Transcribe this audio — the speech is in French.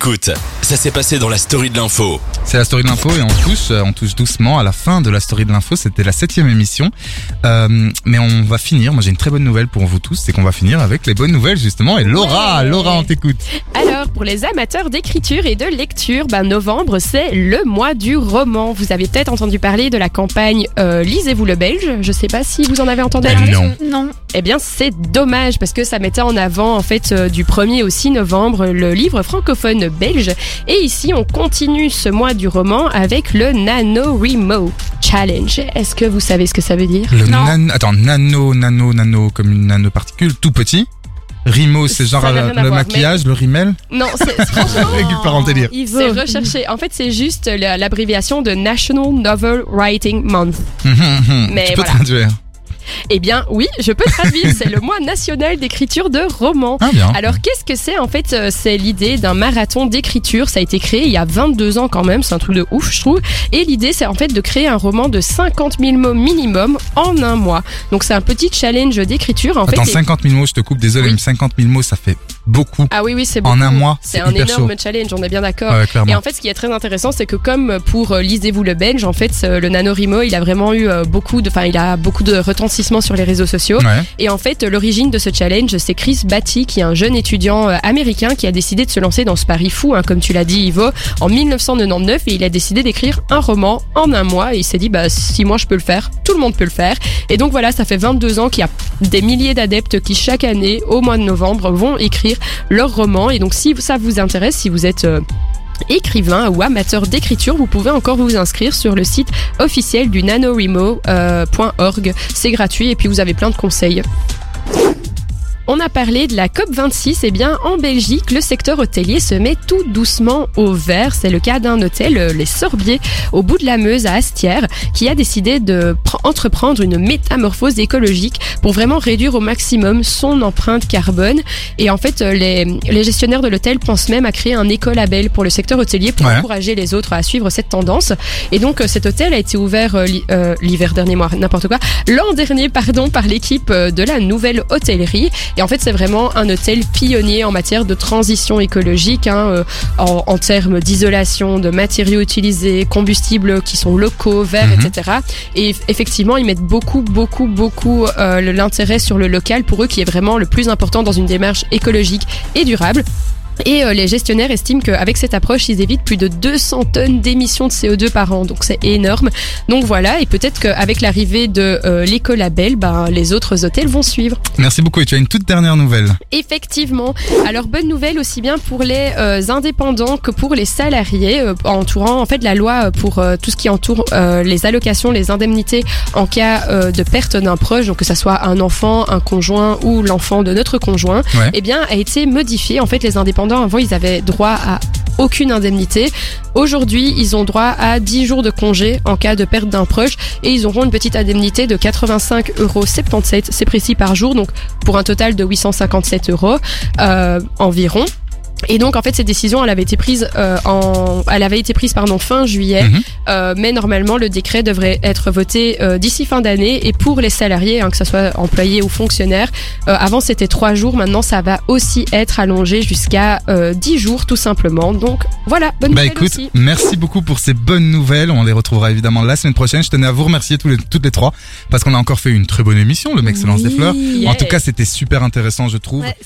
Écoute, ça s'est passé dans la story de l'info. C'est la story de l'info et on touche, euh, on touche doucement à la fin de la story de l'info. C'était la septième émission, Euh, mais on va finir. Moi, j'ai une très bonne nouvelle pour vous tous, c'est qu'on va finir avec les bonnes nouvelles justement. Et Laura, Ouais. Laura, on t'écoute. Alors, pour les amateurs d'écriture et de lecture, ben, novembre, c'est le mois du roman. Vous avez peut-être entendu parler de la campagne euh, Lisez-vous le Belge. Je sais pas si vous en avez entendu Eh parler. non. Non. Eh bien, c'est dommage parce que ça mettait en avant, en fait, euh, du 1er au 6 novembre, le livre francophone belge. Et ici, on continue ce mois du roman avec le NaNoWriMo Challenge. Est-ce que vous savez ce que ça veut dire? Le Non. nan, attends, nano, nano, nano, comme une nanoparticule, tout petit. Rimo, c'est genre euh, le voir, maquillage, le rimel? Non, c'est franchement... C'est recherché. En fait, c'est juste la- l'abréviation de National Novel Writing Month. Hum, hum, hum. Mais tu peux voilà. traduire. Eh bien, oui, je peux traduire. c'est le mois national d'écriture de romans. Ah bien. Alors, qu'est-ce que c'est En fait, euh, c'est l'idée d'un marathon d'écriture? Ça a été créé il y a 22 ans quand même. C'est un truc de ouf, je trouve. Et l'idée, c'est en fait de créer un roman de 50 000 mots minimum en un mois. Donc, c'est un petit challenge d'écriture. En Attends, fait, et- 50 000 mots, je te coupe, désolé, Oui. mais 50 000 mots, ça fait beaucoup. Ah oui, oui, c'est En beaucoup. un mois, C'est un énorme chaud. challenge, on est bien d'accord. Ouais. Et en fait, ce qui est très intéressant, c'est que comme pour euh, Lisez-vous le Belge, en fait, euh, le NaNoWriMo, il a vraiment eu euh, beaucoup de, enfin, il a beaucoup de retentissement sur les réseaux sociaux. Ouais. Et en fait, l'origine de ce challenge, c'est Chris Batty, qui est un jeune étudiant euh, américain qui a décidé de se lancer dans ce pari fou, hein, comme tu l'as dit, Ivo, en 1999, et il a décidé d'écrire un roman en un mois. Et il s'est dit, bah, si moi je peux le faire, tout le monde peut le faire. Et donc voilà, ça fait 22 ans qu'il y a des milliers d'adeptes qui chaque année, au mois de novembre, vont écrire leur roman. Et donc si ça vous intéresse, si vous êtes euh, écrivain ou amateur d'écriture, vous pouvez encore vous inscrire sur le site officiel du nanorimo.org. C'est gratuit et puis vous avez plein de conseils. On a parlé de la COP26. Eh bien, en Belgique, le secteur hôtelier se met tout doucement au vert. C'est le cas d'un hôtel, euh, les Sorbiers, au bout de la Meuse à Astières, qui a décidé de pr- entreprendre une métamorphose écologique pour vraiment réduire au maximum son empreinte carbone. Et en fait, euh, les, les gestionnaires de l'hôtel pensent même à créer un écolabel pour le secteur hôtelier pour Ouais. encourager les autres à suivre cette tendance. Et donc, euh, cet hôtel a été ouvert euh, l'hiver dernier, moi, n'importe quoi, l'an dernier, pardon, par l'équipe de la nouvelle hôtellerie. Et en fait, c'est vraiment un hôtel pionnier en matière de transition écologique, hein, euh, en, en termes d'isolation, de matériaux utilisés, combustibles qui sont locaux, verts, Mhm. etc. Et eff- effectivement, ils mettent beaucoup, beaucoup, beaucoup euh, l'intérêt sur le local pour eux, qui est vraiment le plus important dans une démarche écologique et durable. Et euh, les gestionnaires estiment qu'avec cette approche, ils évitent plus de 200 tonnes d'émissions de CO2 par an. Donc c'est énorme. Donc voilà, et peut-être qu'avec l'arrivée de euh, l'écolabel, ben, les autres hôtels vont suivre. Merci beaucoup. Et tu as une toute dernière nouvelle. Effectivement. Alors bonne nouvelle aussi bien pour les euh, indépendants que pour les salariés euh, entourant en fait la loi pour euh, tout ce qui entoure euh, les allocations, les indemnités en cas euh, de perte d'un proche, donc que ça soit un enfant, un conjoint ou l'enfant de notre conjoint, Ouais. eh bien a été modifié. En fait, les indépendants avant ils avaient droit à aucune indemnité. Aujourd'hui, ils ont droit à 10 jours de congé en cas de perte d'un proche et ils auront une petite indemnité de 85,77 euros, c'est précis par jour, donc pour un total de 857 euros euh, environ. Et donc en fait cette décision elle avait été prise euh, en elle avait été prise pardon fin juillet Mhm. euh, mais normalement le décret devrait être voté euh, d'ici fin d'année et pour les salariés hein, que ce soit employés ou fonctionnaires euh, avant c'était trois jours maintenant ça va aussi être allongé jusqu'à euh, 10 jours tout simplement donc voilà bonne Bah nouvelle écoute, aussi merci beaucoup pour ces bonnes nouvelles. On les retrouvera évidemment la semaine prochaine. Je tenais à vous remercier tous les, toutes les trois parce qu'on a encore fait une très bonne émission, le mec se lance des fleurs. En tout cas, c'était super intéressant, je trouve. Ouais,